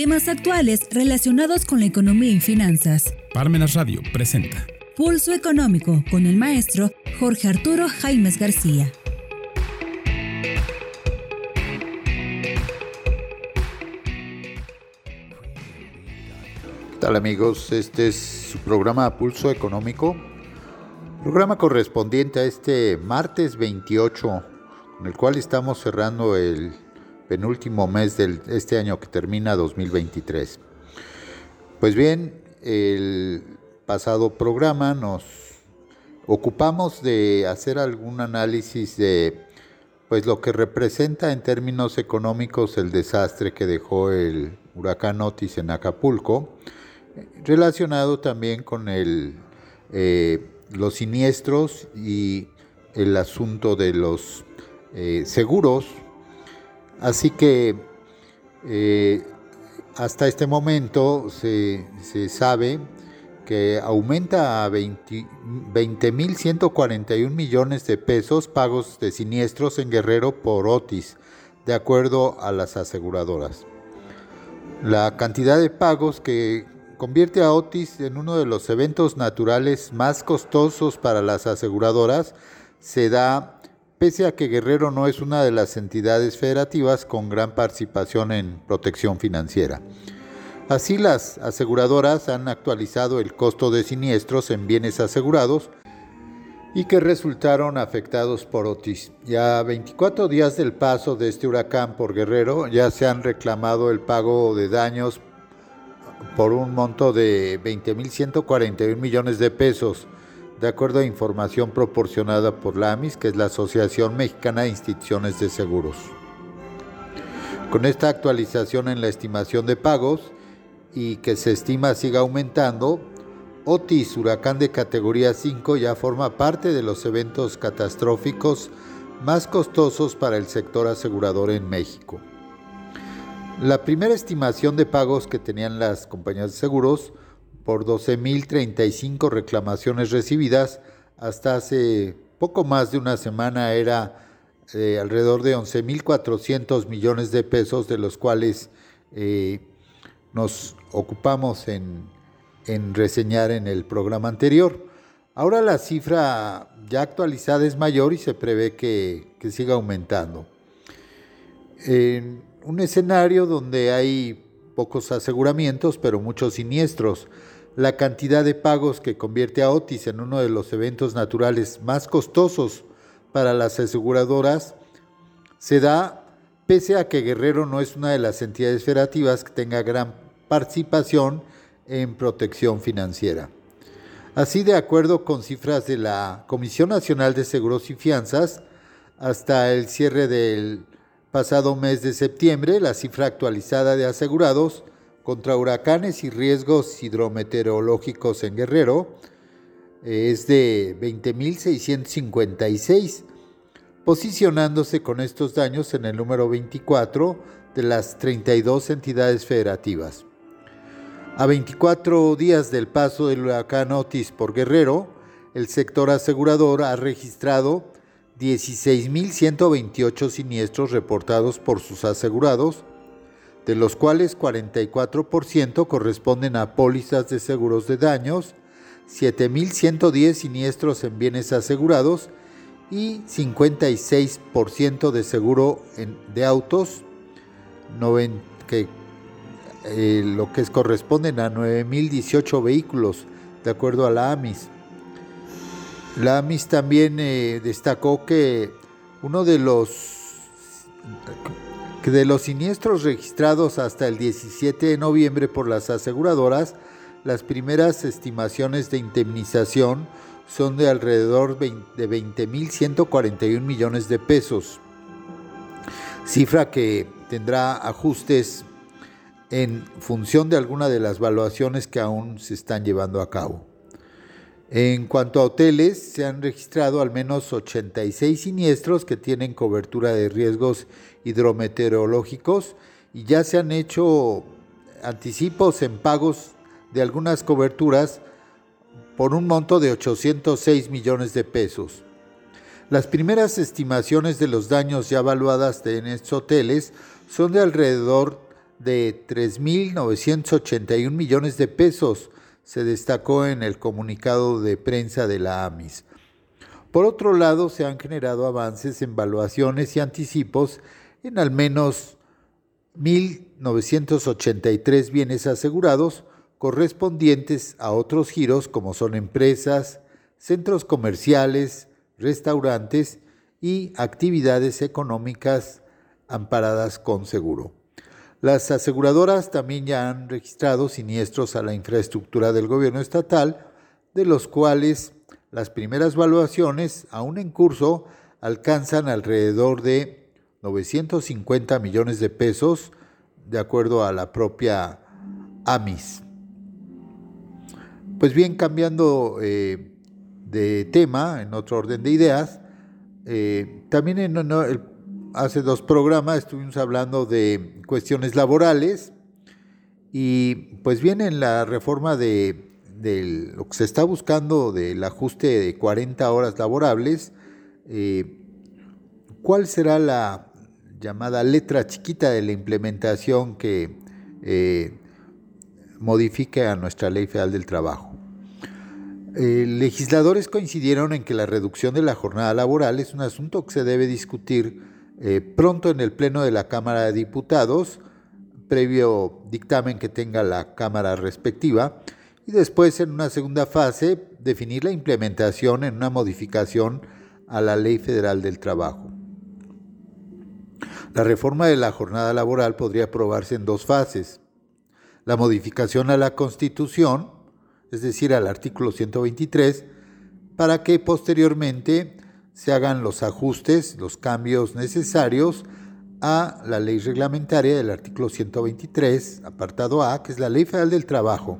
Temas actuales relacionados con la economía y finanzas. Parmenas Radio presenta Pulso Económico con el maestro Jorge Arturo Jaimes García. ¿Qué tal amigos? Este es su programa Pulso Económico, programa correspondiente a este martes 28, con el cual estamos cerrando el penúltimo mes de este año que termina 2023. Pues bien, el pasado programa nos ocupamos de hacer algún análisis de pues lo que representa en términos económicos el desastre que dejó el huracán Otis en Acapulco, relacionado también con el, eh, los siniestros y el asunto de los eh, seguros Así que eh, hasta este momento se, sabe que aumenta a 20.141 millones de pesos pagos de siniestros en Guerrero por Otis, de acuerdo a las aseguradoras. La cantidad de pagos que convierte a Otis en uno de los eventos naturales más costosos para las aseguradoras se da pese a que Guerrero no es una de las entidades federativas con gran participación en protección financiera. Así las aseguradoras han actualizado el costo de siniestros en bienes asegurados y que resultaron afectados por Otis. Ya 24 días del paso de este huracán por Guerrero ya se han reclamado el pago de daños por un monto de 20.141 millones de pesos de acuerdo a información proporcionada por la AMIS, que es la Asociación Mexicana de Instituciones de Seguros. Con esta actualización en la estimación de pagos y que se estima siga aumentando, Otis, huracán de categoría 5, ya forma parte de los eventos catastróficos más costosos para el sector asegurador en México. La primera estimación de pagos que tenían las compañías de seguros por 12.035 reclamaciones recibidas. Hasta hace poco más de una semana era eh, alrededor de 11.400 millones de pesos, de los cuales eh, nos ocupamos en, reseñar en el programa anterior. Ahora la cifra ya actualizada es mayor y se prevé que, que siga aumentando. En un escenario donde hay pocos aseguramientos, pero muchos siniestros. La cantidad de pagos que convierte a Otis en uno de los eventos naturales más costosos para las aseguradoras se da pese a que Guerrero no es una de las entidades federativas que tenga gran participación en protección financiera. Así, de acuerdo con cifras de la Comisión Nacional de Seguros y Fianzas, hasta el cierre del Pasado mes de septiembre, la cifra actualizada de asegurados contra huracanes y riesgos hidrometeorológicos en Guerrero es de 20.656, posicionándose con estos daños en el número 24 de las 32 entidades federativas. A 24 días del paso del huracán Otis por Guerrero, el sector asegurador ha registrado 16.128 siniestros reportados por sus asegurados, de los cuales 44% corresponden a pólizas de seguros de daños, 7.110 siniestros en bienes asegurados y 56% de seguro de autos, que, eh, lo que corresponden a 9.018 vehículos, de acuerdo a la AMIS. La AMIS también eh, destacó que uno de los de los siniestros registrados hasta el 17 de noviembre por las aseguradoras, las primeras estimaciones de indemnización son de alrededor de 20.141 millones de pesos, cifra que tendrá ajustes en función de alguna de las valuaciones que aún se están llevando a cabo. En cuanto a hoteles, se han registrado al menos 86 siniestros que tienen cobertura de riesgos hidrometeorológicos y ya se han hecho anticipos en pagos de algunas coberturas por un monto de 806 millones de pesos. Las primeras estimaciones de los daños ya evaluadas en estos hoteles son de alrededor de 3.981 millones de pesos, se destacó en el comunicado de prensa de la AMIS. Por otro lado, se han generado avances en valuaciones y anticipos en al menos 1.983 bienes asegurados correspondientes a otros giros como son empresas, centros comerciales, restaurantes y actividades económicas amparadas con seguro. Las aseguradoras también ya han registrado siniestros a la infraestructura del gobierno estatal, de los cuales las primeras valuaciones, aún en curso, alcanzan alrededor de 950 millones de pesos, de acuerdo a la propia AMIS. Pues bien, cambiando eh, de tema, en otro orden de ideas, eh, también en, el hace dos programas estuvimos hablando de cuestiones laborales y pues viene en la reforma de, lo que se está buscando del ajuste de 40 horas laborables, eh, ¿cuál será la llamada letra chiquita de la implementación que eh, modifique a nuestra ley federal del trabajo? Eh, legisladores coincidieron en que la reducción de la jornada laboral es un asunto que se debe discutir eh, pronto en el Pleno de la Cámara de Diputados, previo dictamen que tenga la Cámara respectiva, y después en una segunda fase definir la implementación en una modificación a la Ley Federal del Trabajo. La reforma de la jornada laboral podría aprobarse en dos fases. La modificación a la Constitución, es decir, al artículo 123, para que posteriormente se hagan los ajustes, los cambios necesarios a la ley reglamentaria del artículo 123, apartado A, que es la Ley Federal del Trabajo,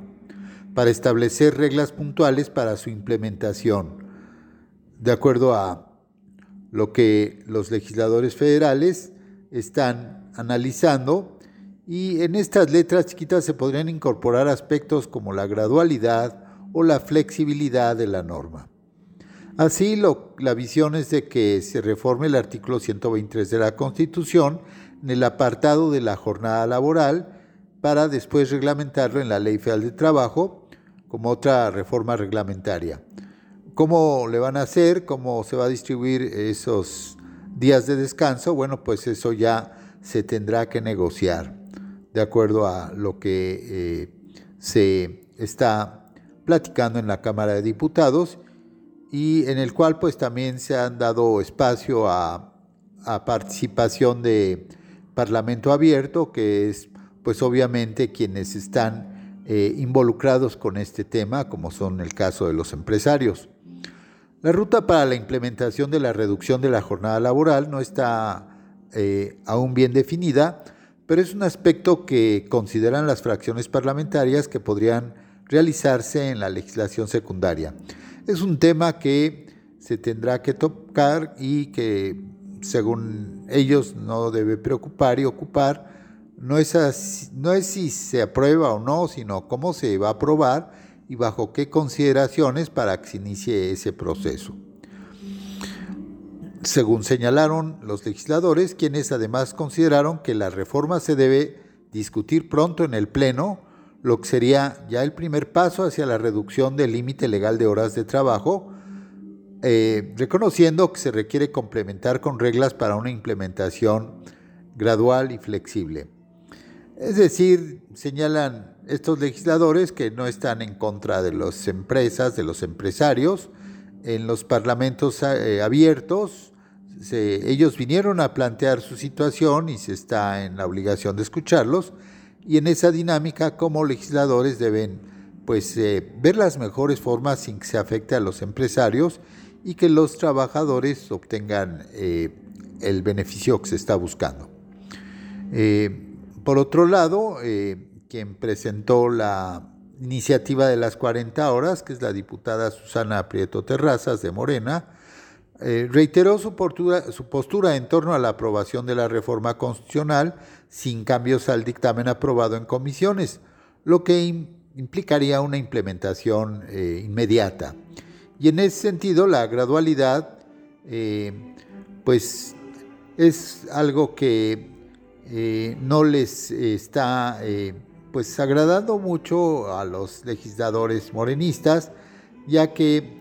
para establecer reglas puntuales para su implementación, de acuerdo a lo que los legisladores federales están analizando y en estas letras chiquitas se podrían incorporar aspectos como la gradualidad o la flexibilidad de la norma. Así, la visión es de que se reforme el artículo 123 de la Constitución en el apartado de la jornada laboral para después reglamentarlo en la Ley Federal de Trabajo como otra reforma reglamentaria. ¿Cómo le van a hacer? ¿Cómo se va a distribuir esos días de descanso? Bueno, pues eso ya se tendrá que negociar de acuerdo a lo que eh, se está platicando en la Cámara de Diputados y en el cual pues también se han dado espacio a, participación de Parlamento Abierto, que es pues obviamente quienes están eh, involucrados con este tema, como son el caso de los empresarios. La ruta para la implementación de la reducción de la jornada laboral no está eh, aún bien definida, pero es un aspecto que consideran las fracciones parlamentarias que podrían realizarse en la legislación secundaria. Es un tema que se tendrá que tocar y que según ellos no debe preocupar y ocupar. No es, no es si se aprueba o no, sino cómo se va a aprobar y bajo qué consideraciones para que se inicie ese proceso. Según señalaron los legisladores, quienes además consideraron que la reforma se debe discutir pronto en el Pleno, lo que sería ya el primer paso hacia la reducción del límite legal de horas de trabajo, eh, reconociendo que se requiere complementar con reglas para una implementación gradual y flexible. Es decir, señalan estos legisladores que no están en contra de las empresas, de los empresarios, en los parlamentos eh, abiertos, ellos vinieron a plantear su situación y se está en la obligación de escucharlos, y en esa dinámica como legisladores deben pues eh, ver las mejores formas sin que se afecte a los empresarios y que los trabajadores obtengan eh, el beneficio que se está buscando. Eh, por otro lado, quien presentó la iniciativa de las 40 horas, que es la diputada Susana Prieto Terrazas de Morena, eh, reiteró su postura, en torno a la aprobación de la reforma constitucional sin cambios al dictamen aprobado en comisiones, lo que implicaría una implementación eh, inmediata. Y en ese sentido, la gradualidad, eh, pues, es algo que no les está pues agradando mucho a los legisladores morenistas, ya que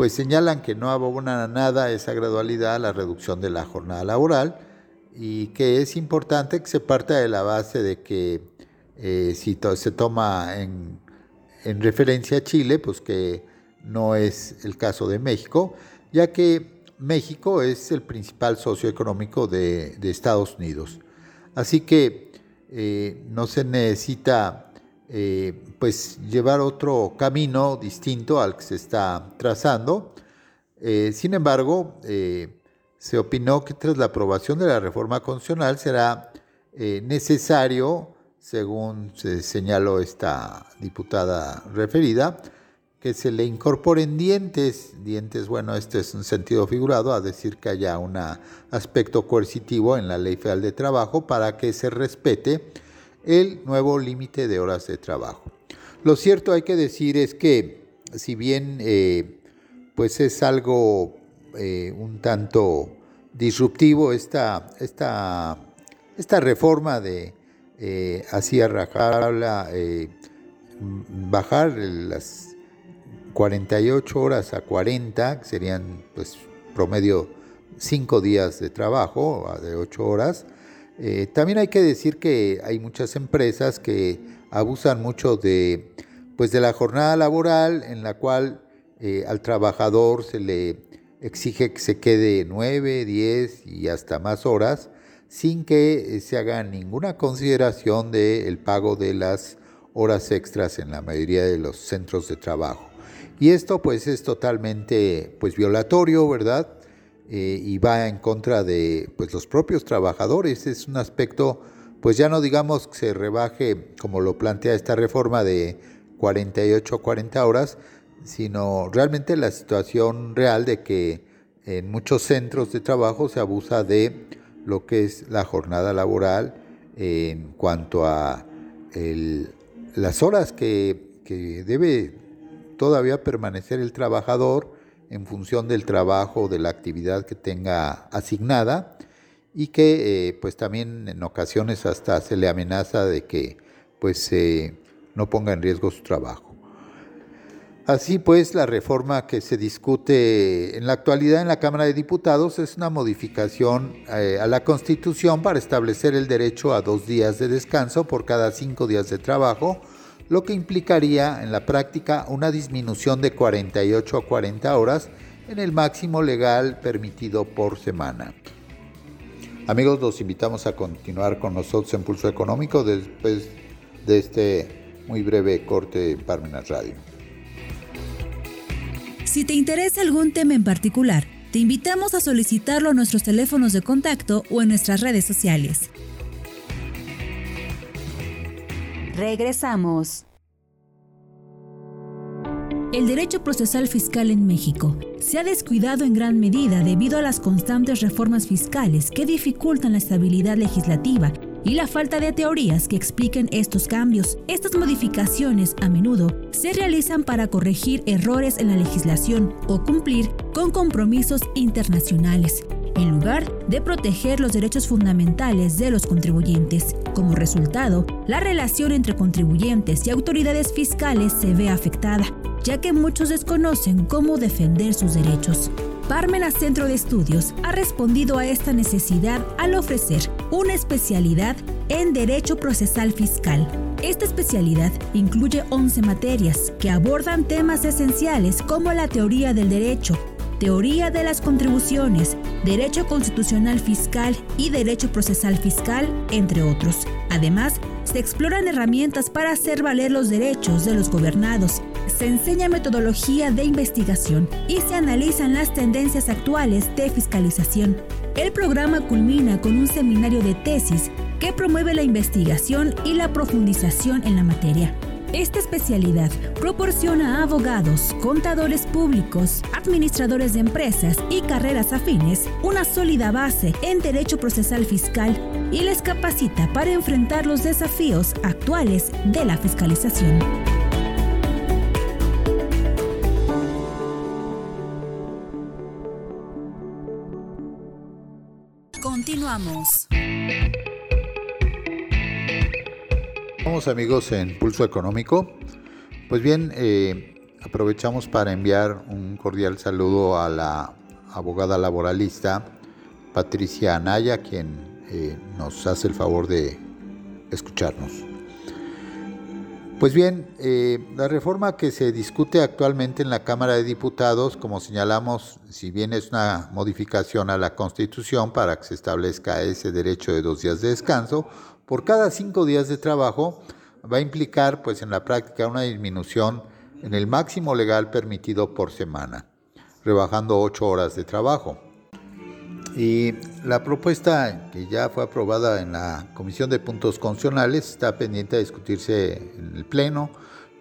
pues señalan que no abona nada esa gradualidad a la reducción de la jornada laboral y que es importante que se parta de la base de que si se toma en, en referencia a Chile, pues que no es el caso de México, ya que México es el principal socio económico de, Estados Unidos. Así que eh, no se necesita eh, pues llevar otro camino distinto al que se está trazando. Eh, sin embargo, se opinó que tras la aprobación de la reforma constitucional será necesario, según se señaló esta diputada referida, que se le incorporen dientes, dientes, bueno, este es un sentido figurado, a decir que haya un aspecto coercitivo en la Ley Federal de Trabajo para que se respete el nuevo límite de horas de trabajo. Lo cierto hay que decir es que si bien eh, pues es algo eh, un tanto disruptivo esta, esta, esta reforma de eh, así rajarla, bajar las 48 horas a 40, que serían pues promedio 5 días de trabajo, de 8 horas. Eh, también hay que decir que hay muchas empresas que abusan mucho de, pues de la jornada laboral en la cual eh, al trabajador se le exige que se quede 9, 10 y hasta más horas sin que se haga ninguna consideración del pago de las horas extras en la mayoría de los centros de trabajo. Y esto pues es totalmente pues violatorio, ¿verdad? Eh, y va en contra de pues los propios trabajadores. Es un aspecto pues ya no digamos que se rebaje como lo plantea esta reforma de 48 a 40 horas, sino realmente la situación real de que en muchos centros de trabajo se abusa de lo que es la jornada laboral en cuanto a las horas que, que debe todavía permanecer el trabajador en función del trabajo, de la actividad que tenga asignada y que eh, pues también en ocasiones hasta se le amenaza de que pues no ponga en riesgo su trabajo. Así pues, la reforma que se discute en la actualidad en la Cámara de Diputados es una modificación eh, a la Constitución para establecer el derecho a dos días de descanso por cada cinco días de trabajo lo que implicaría en la práctica una disminución de 48 a 40 horas en el máximo legal permitido por semana. Amigos, los invitamos a continuar con nosotros en Pulso Económico después de este muy breve corte en Parmenas Radio. Si te interesa algún tema en particular, te invitamos a solicitarlo a nuestros teléfonos de contacto o en nuestras redes sociales. Regresamos. El derecho procesal fiscal en México se ha descuidado en gran medida debido a las constantes reformas fiscales que dificultan la estabilidad legislativa y la falta de teorías que expliquen estos cambios. Estas modificaciones a menudo se realizan para corregir errores en la legislación o cumplir con compromisos internacionales en lugar de proteger los derechos fundamentales de los contribuyentes. Como resultado, la relación entre contribuyentes y autoridades fiscales se ve afectada, ya que muchos desconocen cómo defender sus derechos. Parmena Centro de Estudios ha respondido a esta necesidad al ofrecer una especialidad en Derecho Procesal Fiscal. Esta especialidad incluye 11 materias que abordan temas esenciales como la teoría del derecho, teoría de las contribuciones, derecho constitucional fiscal y derecho procesal fiscal, entre otros. Además, se exploran herramientas para hacer valer los derechos de los gobernados, se enseña metodología de investigación y se analizan las tendencias actuales de fiscalización. El programa culmina con un seminario de tesis que promueve la investigación y la profundización en la materia. Esta especialidad proporciona a abogados, contadores públicos, administradores de empresas y carreras afines una sólida base en derecho procesal fiscal y les capacita para enfrentar los desafíos actuales de la fiscalización. Continuamos. Amigos en Pulso Económico. Pues bien, eh, aprovechamos para enviar un cordial saludo a la abogada laboralista Patricia Anaya, quien eh, nos hace el favor de escucharnos. Pues bien, eh, la reforma que se discute actualmente en la Cámara de Diputados, como señalamos, si bien es una modificación a la Constitución para que se establezca ese derecho de dos días de descanso, por cada cinco días de trabajo va a implicar, pues en la práctica, una disminución en el máximo legal permitido por semana, rebajando ocho horas de trabajo. Y la propuesta que ya fue aprobada en la Comisión de Puntos Constitucionales está pendiente de discutirse en el Pleno.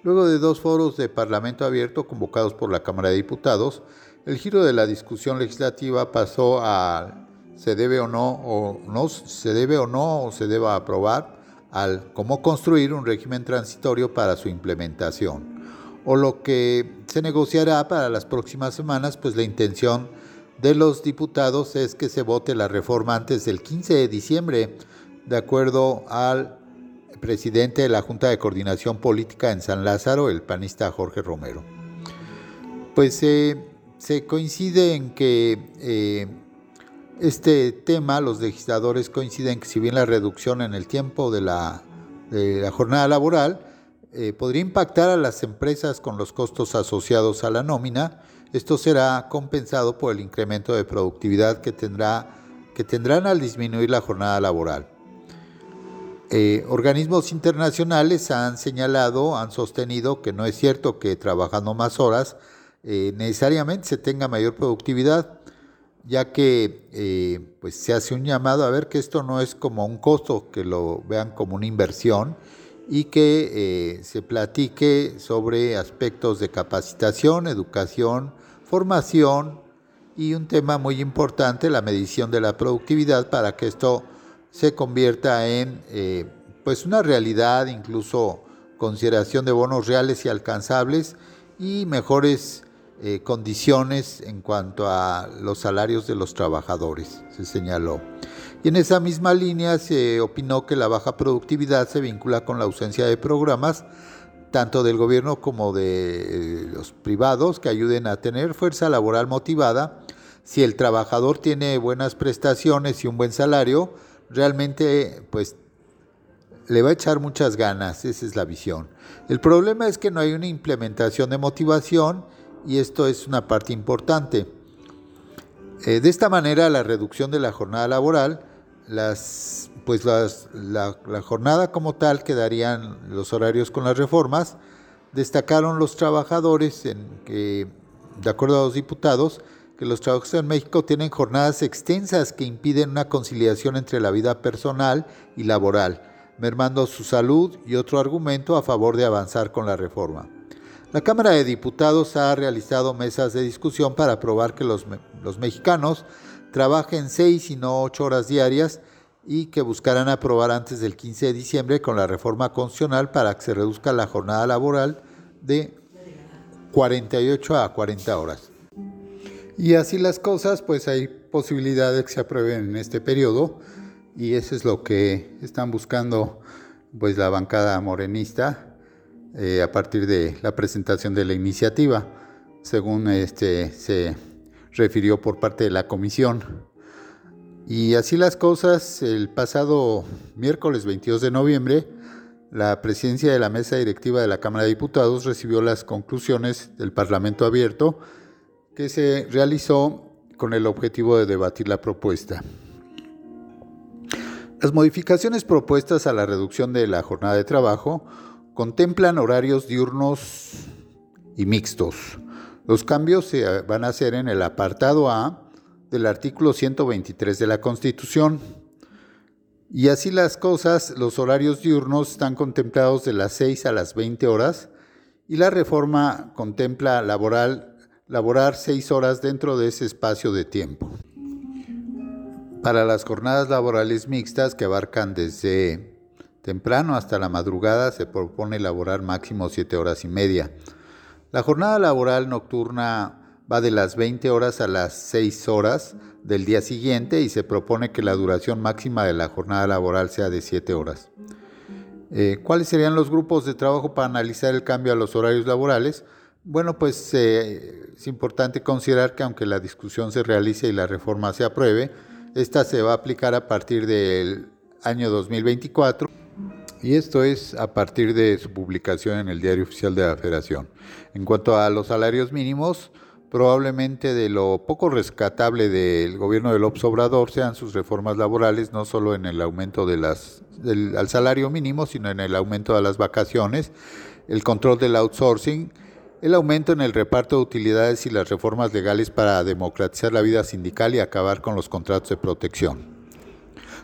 Luego de dos foros de Parlamento abierto convocados por la Cámara de Diputados, el giro de la discusión legislativa pasó a se debe o no o no se debe o no o se deba aprobar al cómo construir un régimen transitorio para su implementación o lo que se negociará para las próximas semanas, pues la intención de los diputados es que se vote la reforma antes del 15 de diciembre, de acuerdo al presidente de la Junta de Coordinación Política en San Lázaro, el panista Jorge Romero. Pues eh, se coincide en que eh, este tema, los legisladores coinciden que si bien la reducción en el tiempo de la, jornada laboral eh, podría impactar a las empresas con los costos asociados a la nómina, esto será compensado por el incremento de productividad que, tendrá, que tendrán al disminuir la jornada laboral. Eh, organismos internacionales han señalado, han sostenido que no es cierto que trabajando más horas eh, necesariamente se tenga mayor productividad, ya que eh, pues se hace un llamado a ver que esto no es como un costo, que lo vean como una inversión y que se platique sobre aspectos de capacitación, educación, formación y un tema muy importante, la medición de la productividad para que esto se convierta en eh, pues una realidad, incluso consideración de bonos reales y alcanzables y mejores eh, condiciones en cuanto a los salarios de los trabajadores, se señaló. Y en esa misma línea se opinó que la baja productividad se vincula con la ausencia de programas tanto del gobierno como de eh, los privados, que ayuden a tener fuerza laboral motivada. Si el trabajador tiene buenas prestaciones y un buen salario, realmente pues le va a echar muchas ganas, esa es la visión. El problema es que no hay una implementación de motivación y esto es una parte importante. Eh, de esta manera, la reducción de la jornada laboral, las pues la, jornada como tal quedarían los horarios con las reformas. Destacaron los trabajadores en que, de acuerdo a los diputados, que los trabajadores en México tienen jornadas extensas que impiden una conciliación entre la vida personal y laboral, mermando su salud y otro argumento a favor de avanzar con la reforma. La Cámara de Diputados ha realizado mesas de discusión para aprobar que los, mexicanos trabajen seis y no ocho horas diarias y que buscarán aprobar antes del 15 de diciembre con la reforma constitucional para que se reduzca la jornada laboral de 48 a 40 horas. Y así las cosas, pues hay posibilidad de que se aprueben en este periodo y eso es lo que están buscando pues la bancada morenista eh, a partir de la presentación de la iniciativa, según este se refirió por parte de la comisión. Y así las cosas, el pasado miércoles 22 de noviembre, la presidencia de la mesa directiva de la Cámara de Diputados recibió las conclusiones del Parlamento abierto que se realizó con el objetivo de debatir la propuesta. Las modificaciones propuestas a la reducción de la jornada de trabajo contemplan horarios diurnos y mixtos. Los cambios se van a hacer en el apartado A del artículo 123 de la Constitución. Y así las cosas, los horarios diurnos están contemplados de las 6 a las 20 horas y la reforma contempla laboral, laborar 6 horas dentro de ese espacio de tiempo. Para las jornadas laborales mixtas que abarcan desde temprano hasta la madrugada se propone laborar máximo 7 horas y media. La jornada laboral nocturna va de las 20 horas a las 6 horas del día siguiente y se propone que la duración máxima de la jornada laboral sea de 7 horas. Eh, ¿Cuáles serían los grupos de trabajo para analizar el cambio a los horarios laborales? Bueno, pues eh, es importante considerar que aunque la discusión se realice y la reforma se apruebe, esta se va a aplicar a partir del año 2024 y esto es a partir de su publicación en el Diario Oficial de la Federación. En cuanto a los salarios mínimos, probablemente de lo poco rescatable del gobierno del Obrador sean sus reformas laborales, no solo en el aumento de las, del, al salario mínimo, sino en el aumento de las vacaciones, el control del outsourcing, el aumento en el reparto de utilidades y las reformas legales para democratizar la vida sindical y acabar con los contratos de protección.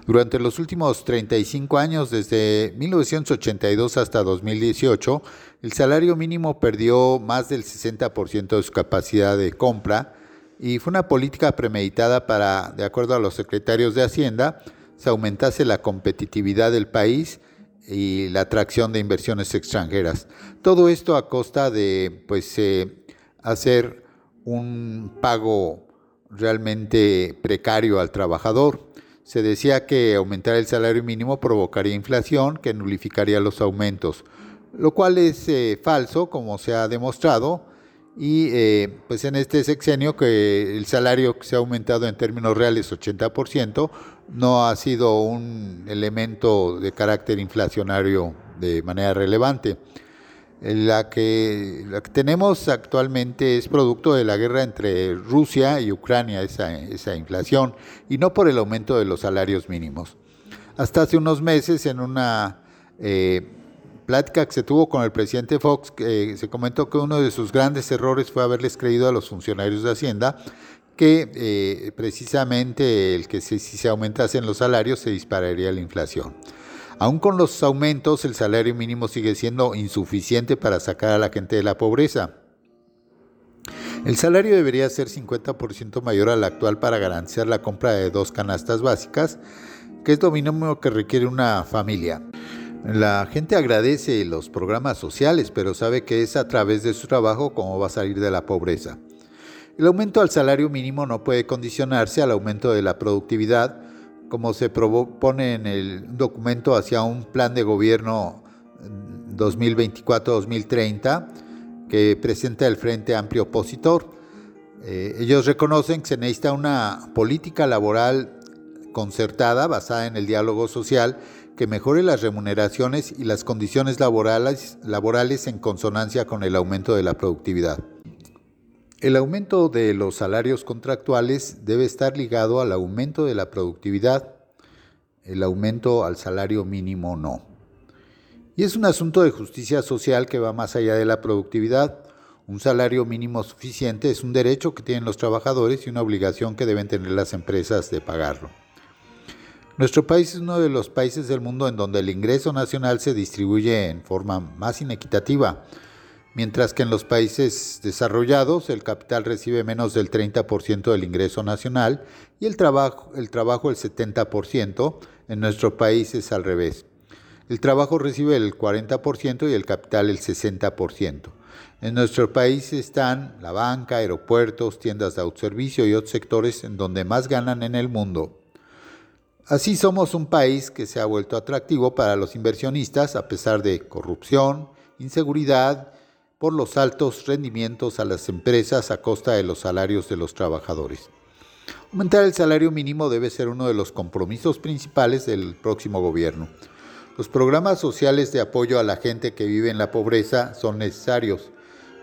Durante los últimos 35 años, desde 1982 hasta 2018, el salario mínimo perdió más del 60% de su capacidad de compra y fue una política premeditada para, de acuerdo a los secretarios de Hacienda, se aumentase la competitividad del país y la atracción de inversiones extranjeras. Todo esto a costa de pues, eh, hacer un pago realmente precario al trabajador. Se decía que aumentar el salario mínimo provocaría inflación que nulificaría los aumentos, lo cual es eh, falso, como se ha demostrado, y eh, pues en este sexenio que el salario se ha aumentado en términos reales 80%, no ha sido un elemento de carácter inflacionario de manera relevante. La que, tenemos actualmente es producto de la guerra entre Rusia y Ucrania, esa, esa inflación, y no por el aumento de los salarios mínimos. Hasta hace unos meses, en una eh, plática que se tuvo con el presidente Fox, se comentó que uno de sus grandes errores fue haberles creído a los funcionarios de Hacienda que eh, precisamente el que si se aumentasen los salarios se dispararía la inflación. Aún con los aumentos, el salario mínimo sigue siendo insuficiente para sacar a la gente de la pobreza. El salario debería ser 50% mayor al actual para garantizar la compra de dos canastas básicas, que es lo mínimo que requiere una familia. La gente agradece los programas sociales, pero sabe que es a través de su trabajo como va a salir de la pobreza. El aumento al salario mínimo no puede condicionarse al aumento de la productividad, como se propone en el documento hacia un plan de gobierno 2024-2030 que presenta el Frente Amplio Opositor. Eh, ellos reconocen que se necesita una política laboral concertada basada en el diálogo social que mejore las remuneraciones y las condiciones laborales, laborales en consonancia con el aumento de la productividad. El aumento de los salarios contractuales debe estar ligado al aumento de la productividad, el aumento al salario mínimo no. Y es un asunto de justicia social que va más allá de la productividad. Un salario mínimo suficiente es un derecho que tienen los trabajadores y una obligación que deben tener las empresas de pagarlo. Nuestro país es uno de los países del mundo en donde el ingreso nacional se distribuye en forma más inequitativa mientras que en los países desarrollados el capital recibe menos del 30% del ingreso nacional y el trabajo el, trabajo el 70%, en nuestro país es al revés. El trabajo recibe el 40% y el capital el 60%. En nuestro país están la banca, aeropuertos, tiendas de autoservicio y otros sectores en donde más ganan en el mundo. Así somos un país que se ha vuelto atractivo para los inversionistas a pesar de corrupción, inseguridad por los altos rendimientos a las empresas a costa de los salarios de los trabajadores. Aumentar el salario mínimo debe ser uno de los compromisos principales del próximo gobierno. Los programas sociales de apoyo a la gente que vive en la pobreza son necesarios,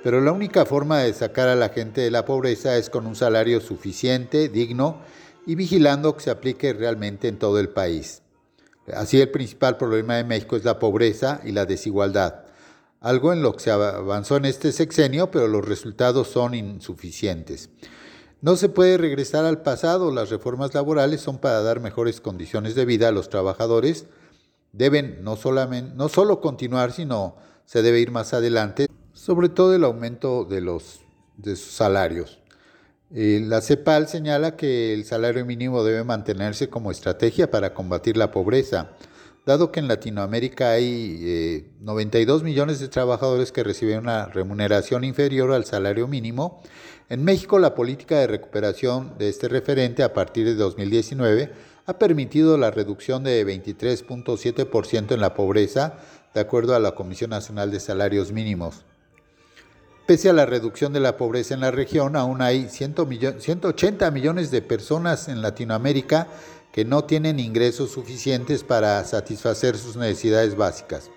pero la única forma de sacar a la gente de la pobreza es con un salario suficiente, digno y vigilando que se aplique realmente en todo el país. Así el principal problema de México es la pobreza y la desigualdad algo en lo que se avanzó en este sexenio, pero los resultados son insuficientes. No se puede regresar al pasado, las reformas laborales son para dar mejores condiciones de vida a los trabajadores, deben no, solo continuar, sino se debe ir más adelante, sobre todo el aumento de, los, sus salarios. Eh, la CEPAL señala que el salario mínimo debe mantenerse como estrategia para combatir la pobreza dado que en Latinoamérica hay 92 millones de trabajadores que reciben una remuneración inferior al salario mínimo, en México la política de recuperación de este referente a partir de 2019 ha permitido la reducción de 23.7% en la pobreza, de acuerdo a la Comisión Nacional de Salarios Mínimos. Pese a la reducción de la pobreza en la región, aún hay 180 millones de personas en Latinoamérica que no tienen ingresos suficientes para satisfacer sus necesidades básicas.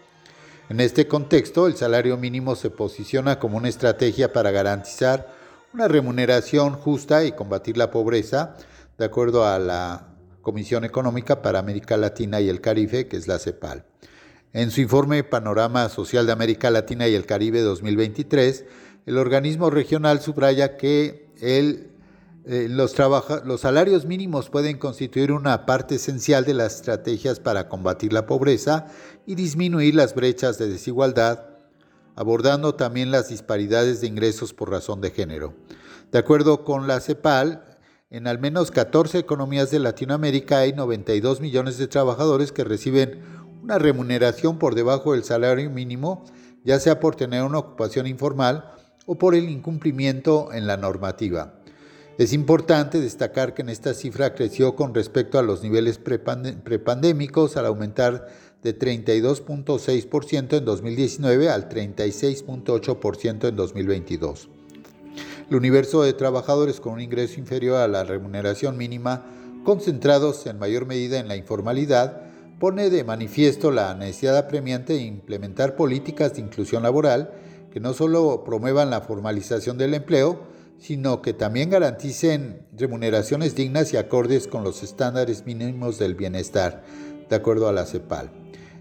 En este contexto, el salario mínimo se posiciona como una estrategia para garantizar una remuneración justa y combatir la pobreza, de acuerdo a la Comisión Económica para América Latina y el Caribe, que es la CEPAL. En su informe Panorama Social de América Latina y el Caribe 2023, el organismo regional subraya que el, eh, los, los salarios mínimos pueden constituir una parte esencial de las estrategias para combatir la pobreza y disminuir las brechas de desigualdad, abordando también las disparidades de ingresos por razón de género. De acuerdo con la CEPAL, en al menos 14 economías de Latinoamérica hay 92 millones de trabajadores que reciben una remuneración por debajo del salario mínimo, ya sea por tener una ocupación informal o por el incumplimiento en la normativa. Es importante destacar que en esta cifra creció con respecto a los niveles prepandémicos al aumentar de 32.6% en 2019 al 36.8% en 2022. El universo de trabajadores con un ingreso inferior a la remuneración mínima, concentrados en mayor medida en la informalidad, pone de manifiesto la necesidad apremiante de implementar políticas de inclusión laboral que no solo promuevan la formalización del empleo, sino que también garanticen remuneraciones dignas y acordes con los estándares mínimos del bienestar, de acuerdo a la CEPAL.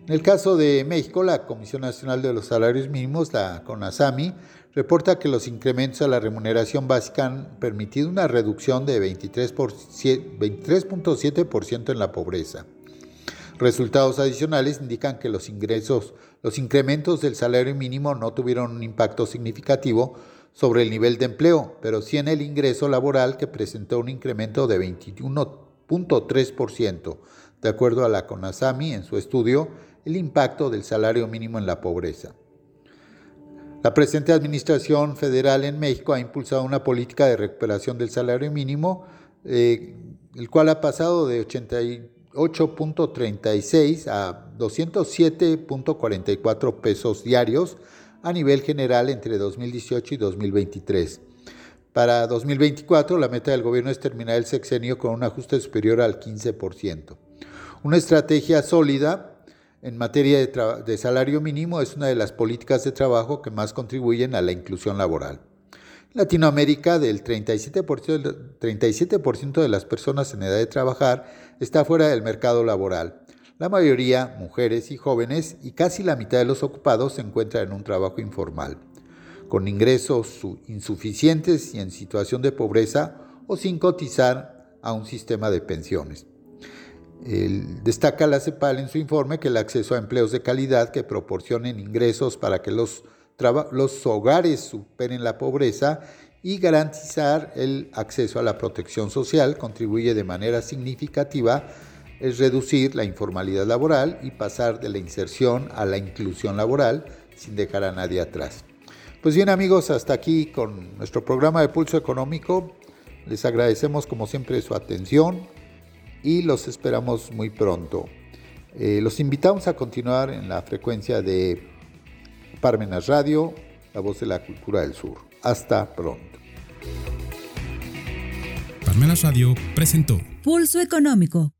En el caso de México, la Comisión Nacional de los Salarios Mínimos, la CONASAMI, reporta que los incrementos a la remuneración básica han permitido una reducción de 23.7% en la pobreza. Resultados adicionales indican que los incrementos del salario mínimo no tuvieron un impacto significativo sobre el nivel de empleo, pero sí en el ingreso laboral que presentó un incremento de 21.3%, de acuerdo a la CONASAMI en su estudio el impacto del salario mínimo en la pobreza. La presente Administración Federal en México ha impulsado una política de recuperación del salario mínimo, eh, el cual ha pasado de 88.36 a 207.44 pesos diarios a nivel general entre 2018 y 2023. Para 2024, la meta del gobierno es terminar el sexenio con un ajuste superior al 15%. Una estrategia sólida en materia de, salario mínimo es una de las políticas de trabajo que más contribuyen a la inclusión laboral. Latinoamérica, del 37%, 37 de las personas en edad de trabajar está fuera del mercado laboral. La mayoría, mujeres y jóvenes, y casi la mitad de los ocupados se encuentran en un trabajo informal, con ingresos insuficientes y en situación de pobreza o sin cotizar a un sistema de pensiones. Destaca la CEPAL en su informe que el acceso a empleos de calidad que proporcionen ingresos para que los, hogares superen la pobreza y garantizar el acceso a la protección social contribuye de manera significativa es reducir la informalidad laboral y pasar de la inserción a la inclusión laboral sin dejar a nadie atrás. Pues bien amigos, hasta aquí con nuestro programa de Pulso Económico. Les agradecemos como siempre su atención y los esperamos muy pronto. Eh, los invitamos a continuar en la frecuencia de Parmenas Radio, la voz de la cultura del sur. Hasta pronto. Parmenas Radio presentó Pulso Económico